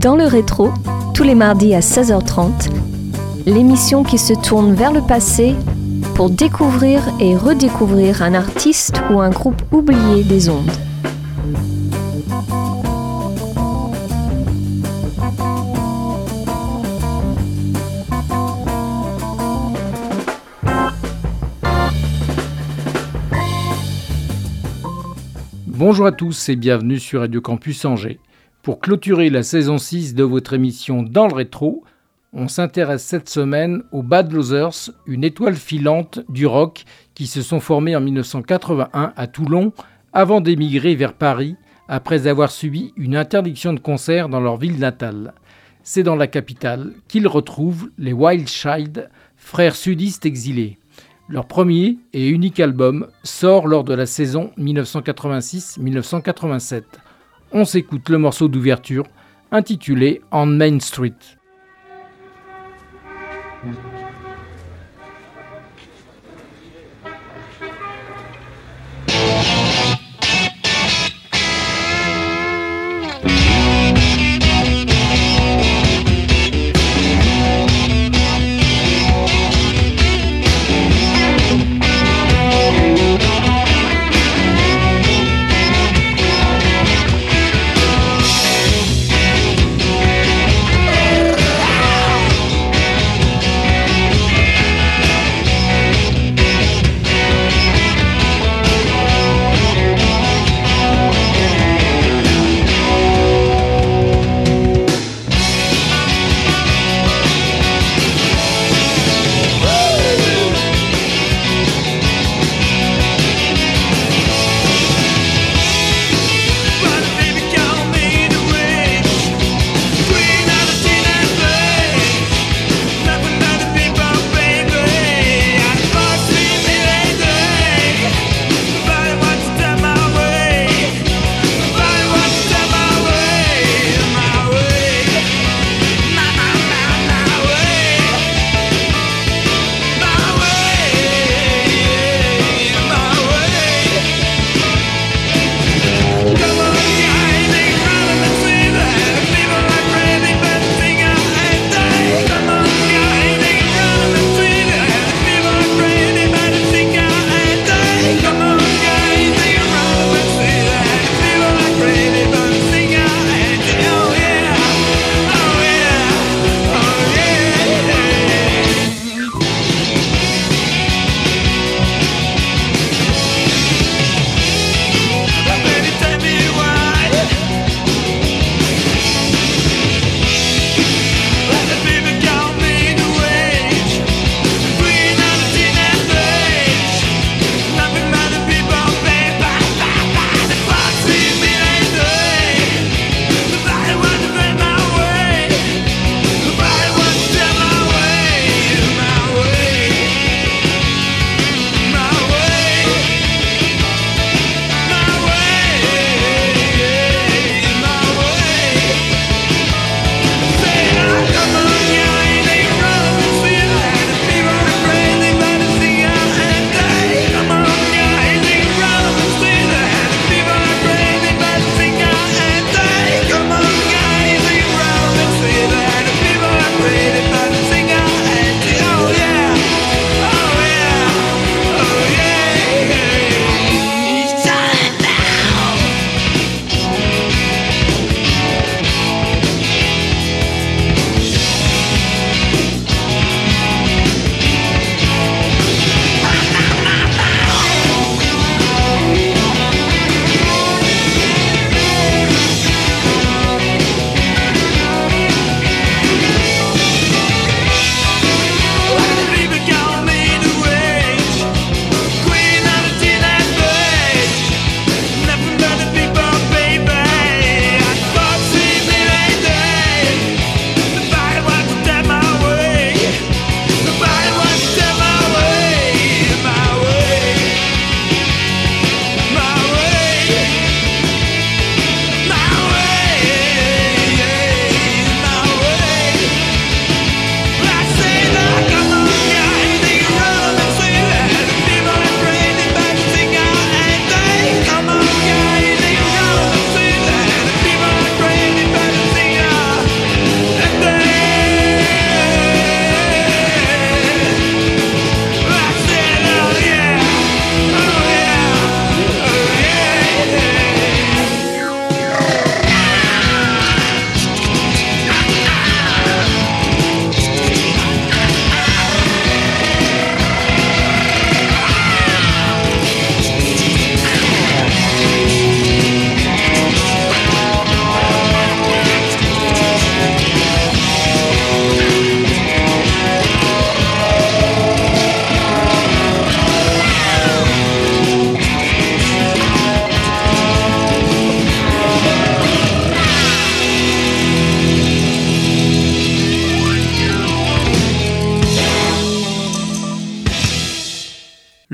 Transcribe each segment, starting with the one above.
Dans le rétro, tous les mardis à 16h30, l'émission qui se tourne vers le passé pour découvrir et redécouvrir un artiste ou un groupe oublié des ondes. Bonjour à tous et bienvenue sur Radio Campus Angers. Pour clôturer la saison 6 de votre émission Dans le rétro, on s'intéresse cette semaine aux Bad Losers, une étoile filante du rock qui se sont formés en 1981 à Toulon avant d'émigrer vers Paris après avoir subi une interdiction de concert dans leur ville natale. C'est dans la capitale qu'ils retrouvent les Wild Child, frères sudistes exilés. Leur premier et unique album sort lors de la saison 1986-1987. On s'écoute le morceau d'ouverture intitulé On Main Street.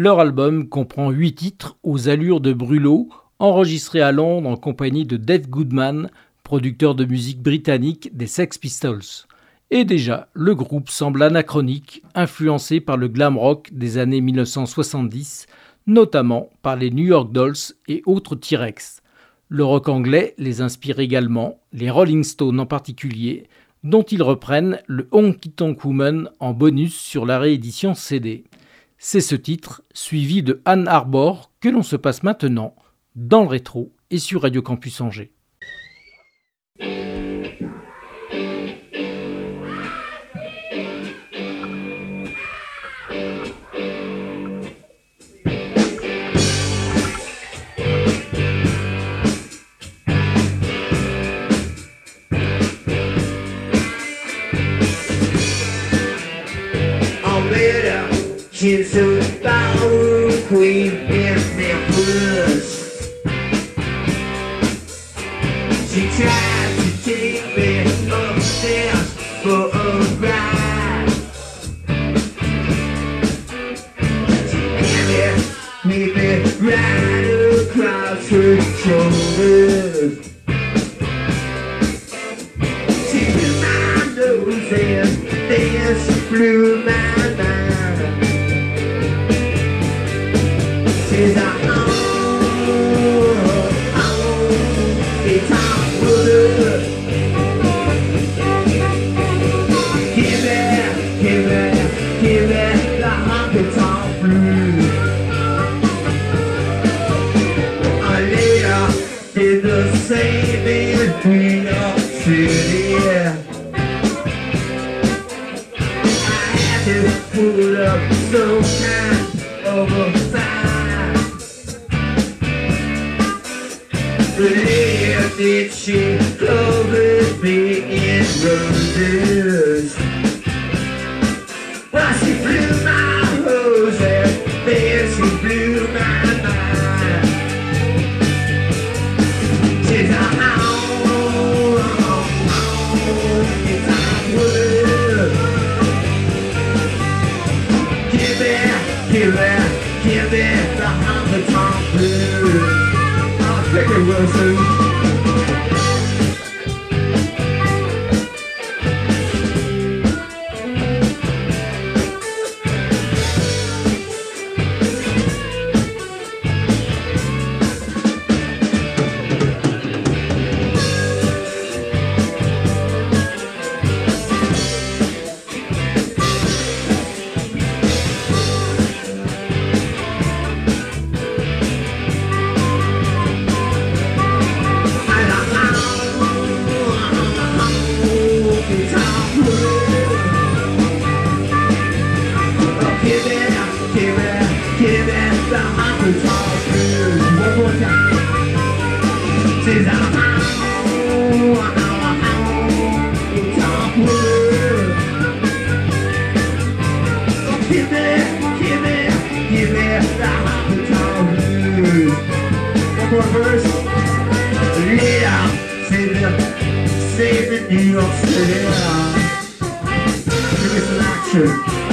Leur album comprend huit titres aux allures de brûlot, enregistrés à Londres en compagnie de Dave Goodman, producteur de musique britannique des Sex Pistols. Et déjà, le groupe semble anachronique, influencé par le glam rock des années 1970, notamment par les New York Dolls et autres T-Rex. Le rock anglais les inspire également, les Rolling Stones en particulier, dont ils reprennent le Honky Tonk Woman en bonus sur la réédition CD. C'est ce titre, suivi de Anne Arbor, que l'on se passe maintenant dans le rétro et sur Radio Campus Angers. precisa. não through New York City, yeah. Give me some action.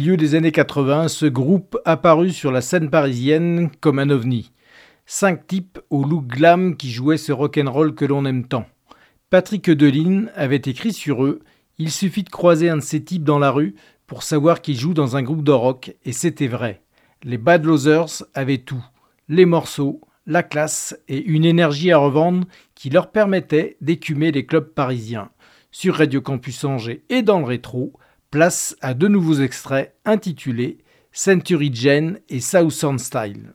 Milieu des années 80, ce groupe apparut sur la scène parisienne comme un ovni. Cinq types au look glam qui jouaient ce rock'n'roll que l'on aime tant. Patrick Deline avait écrit sur eux Il suffit de croiser un de ces types dans la rue pour savoir qu'ils jouent dans un groupe de rock, et c'était vrai. Les Bad Losers avaient tout les morceaux, la classe et une énergie à revendre qui leur permettait d'écumer les clubs parisiens. Sur Radio Campus Angers et dans le rétro, place à deux nouveaux extraits intitulés Century Gen et Southern Style.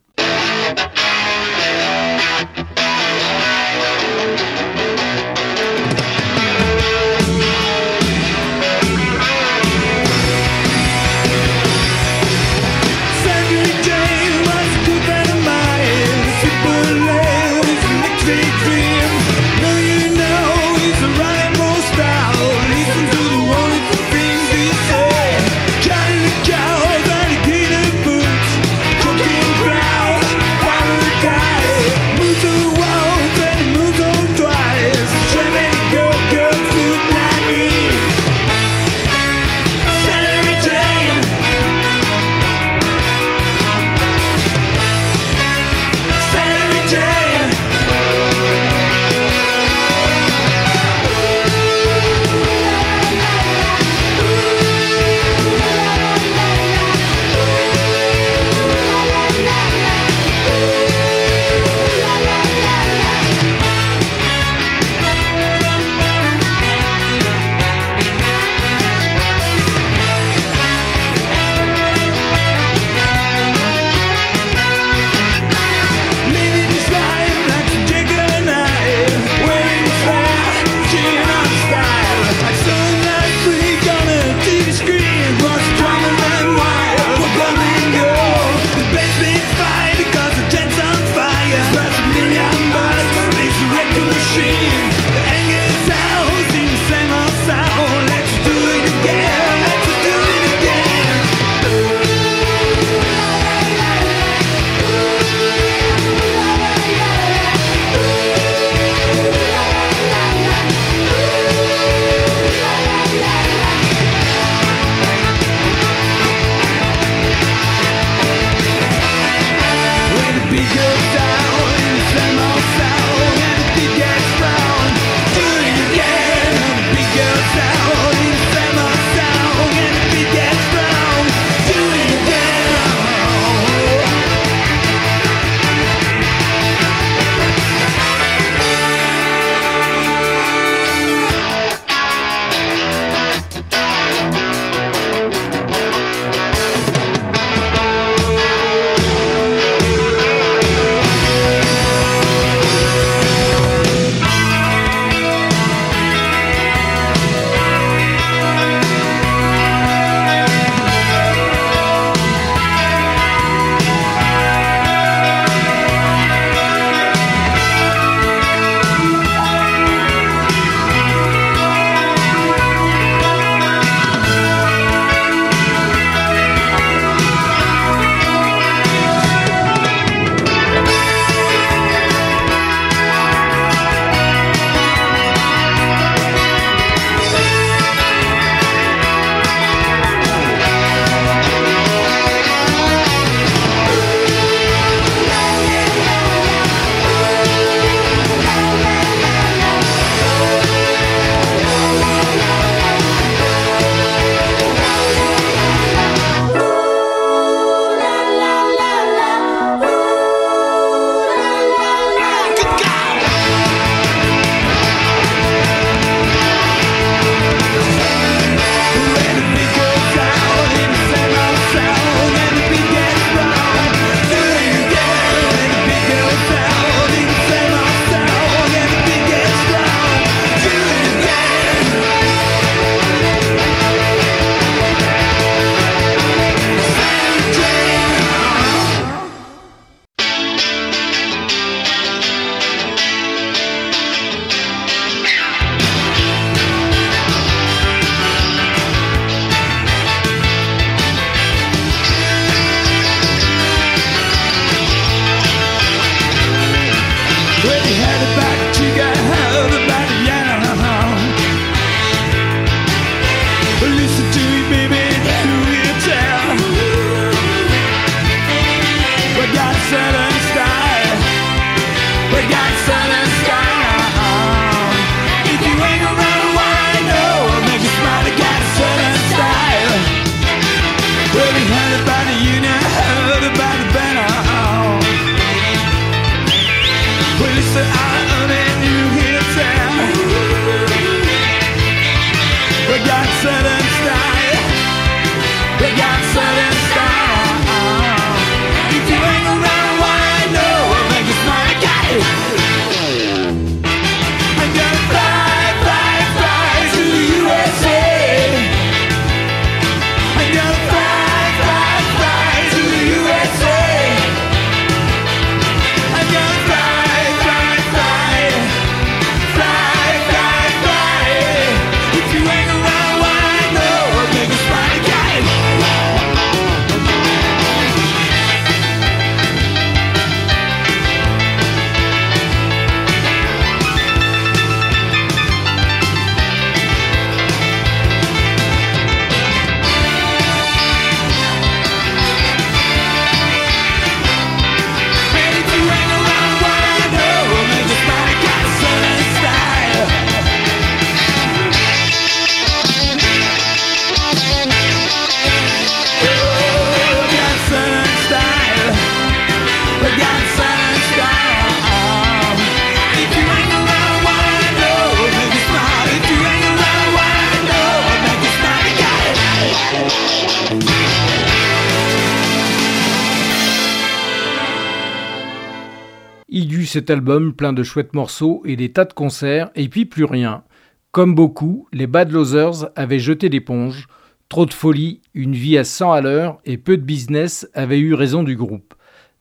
Cet album plein de chouettes morceaux et des tas de concerts, et puis plus rien. Comme beaucoup, les Bad Losers avaient jeté l'éponge. Trop de folie, une vie à 100 à l'heure et peu de business avaient eu raison du groupe.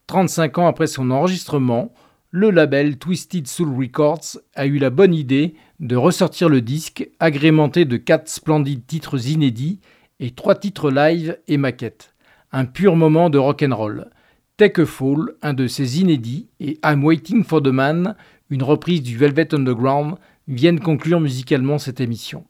35 ans après son enregistrement, le label Twisted Soul Records a eu la bonne idée de ressortir le disque agrémenté de quatre splendides titres inédits et trois titres live et maquettes. Un pur moment de rock'n'roll. Take a Fall, un de ses inédits, et I'm Waiting for the Man, une reprise du Velvet Underground, viennent conclure musicalement cette émission.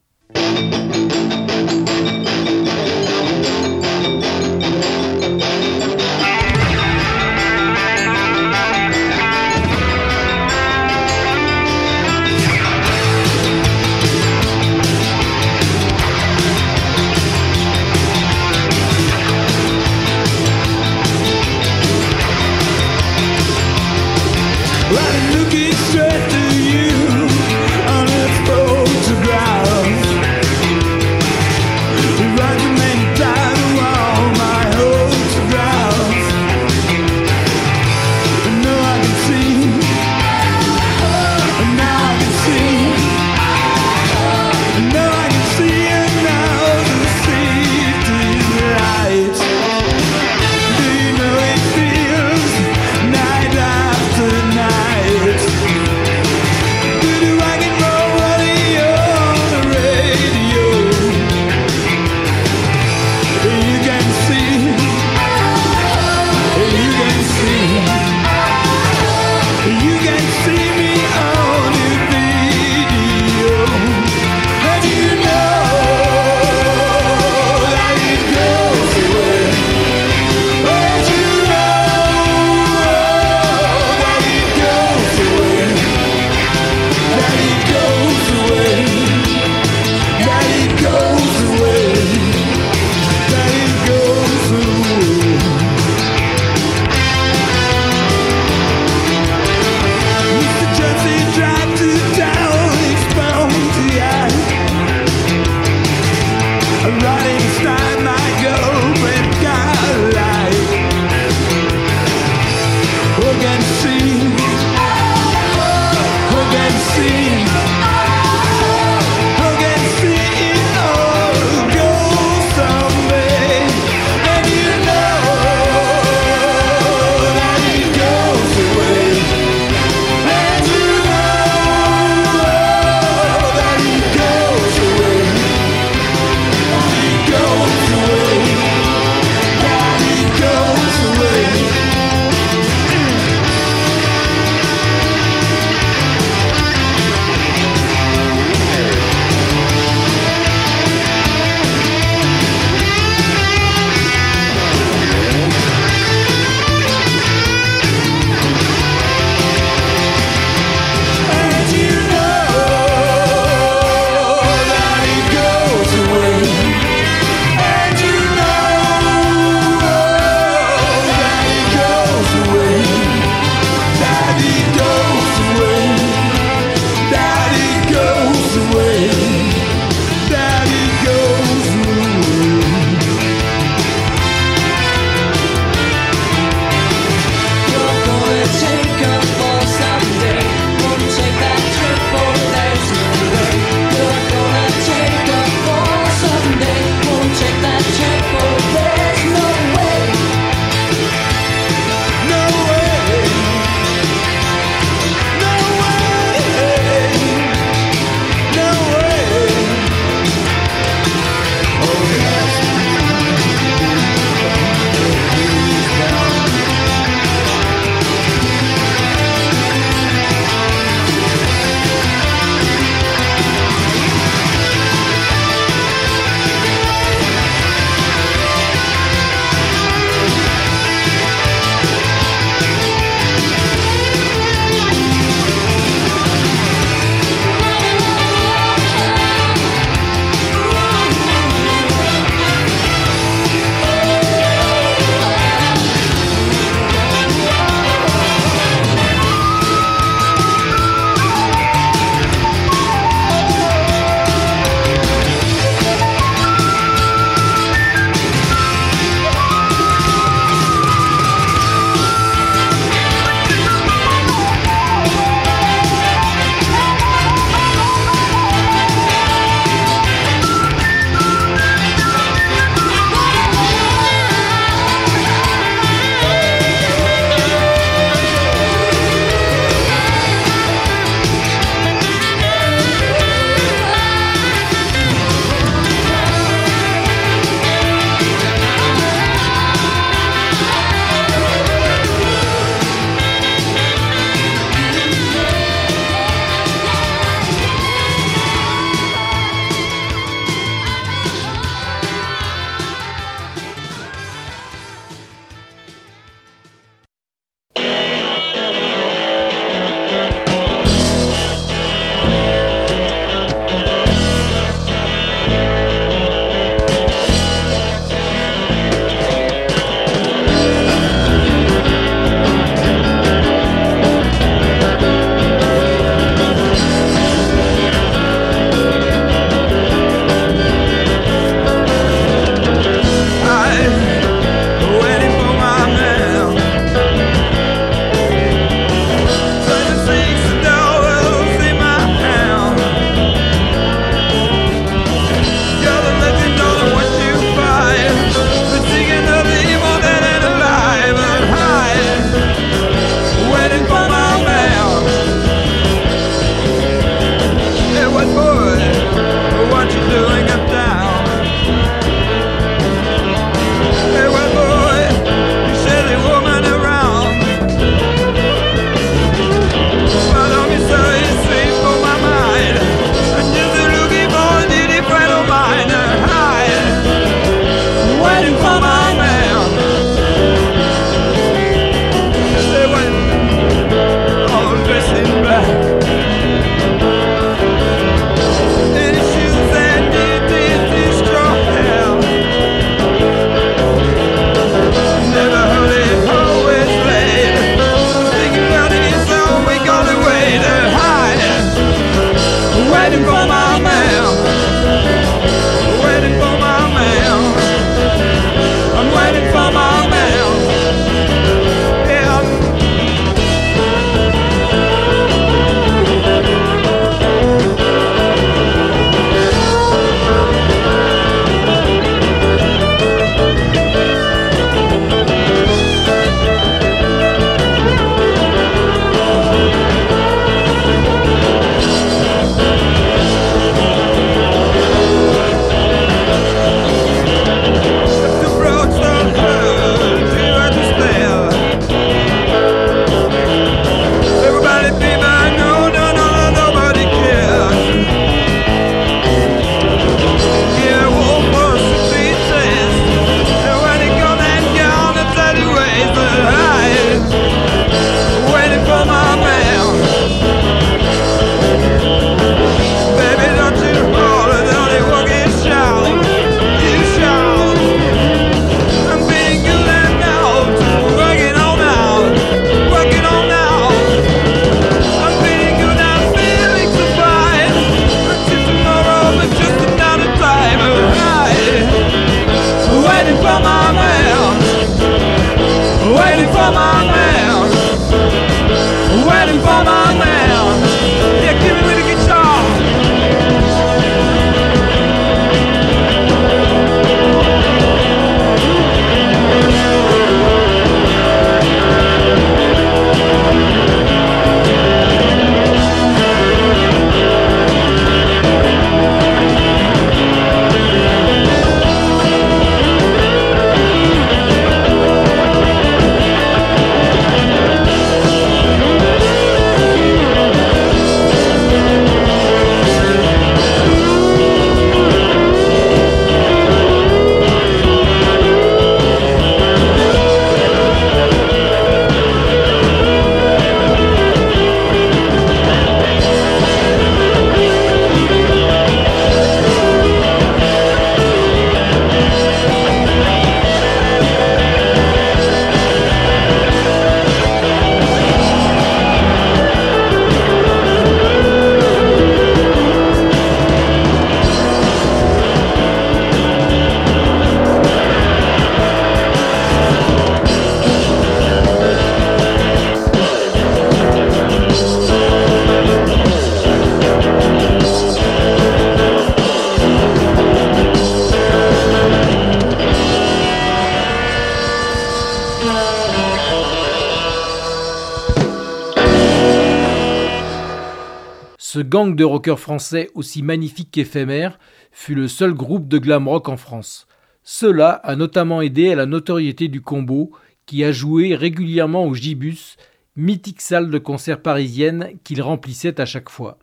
Gang de rockers français aussi magnifique qu'éphémère fut le seul groupe de glam rock en France. Cela a notamment aidé à la notoriété du combo qui a joué régulièrement au Gibus, mythique salle de concert parisienne qu'il remplissait à chaque fois.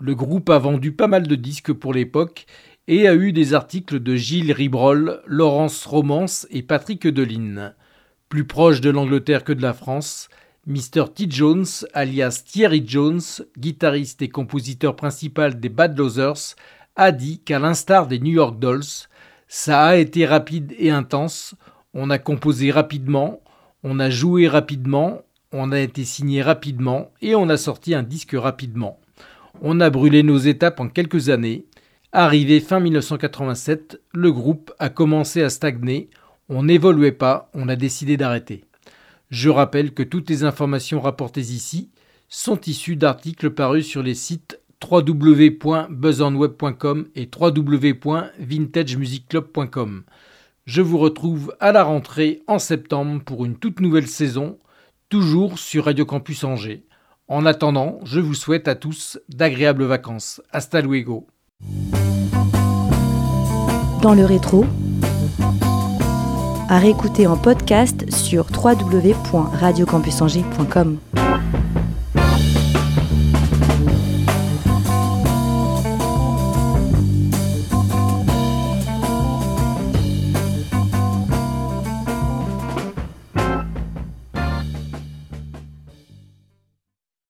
Le groupe a vendu pas mal de disques pour l'époque et a eu des articles de Gilles Ribrol, Laurence Romance et Patrick Deline. Plus proche de l'Angleterre que de la France, Mr. T. Jones, alias Thierry Jones, guitariste et compositeur principal des Bad Losers, a dit qu'à l'instar des New York Dolls, ça a été rapide et intense, on a composé rapidement, on a joué rapidement, on a été signé rapidement et on a sorti un disque rapidement. On a brûlé nos étapes en quelques années. Arrivé fin 1987, le groupe a commencé à stagner, on n'évoluait pas, on a décidé d'arrêter. Je rappelle que toutes les informations rapportées ici sont issues d'articles parus sur les sites www.buzzonweb.com et www.vintagemusicclub.com. Je vous retrouve à la rentrée en septembre pour une toute nouvelle saison, toujours sur Radio Campus Angers. En attendant, je vous souhaite à tous d'agréables vacances. Hasta luego. Dans le rétro, à réécouter en podcast sur www.radiocampusangers.com.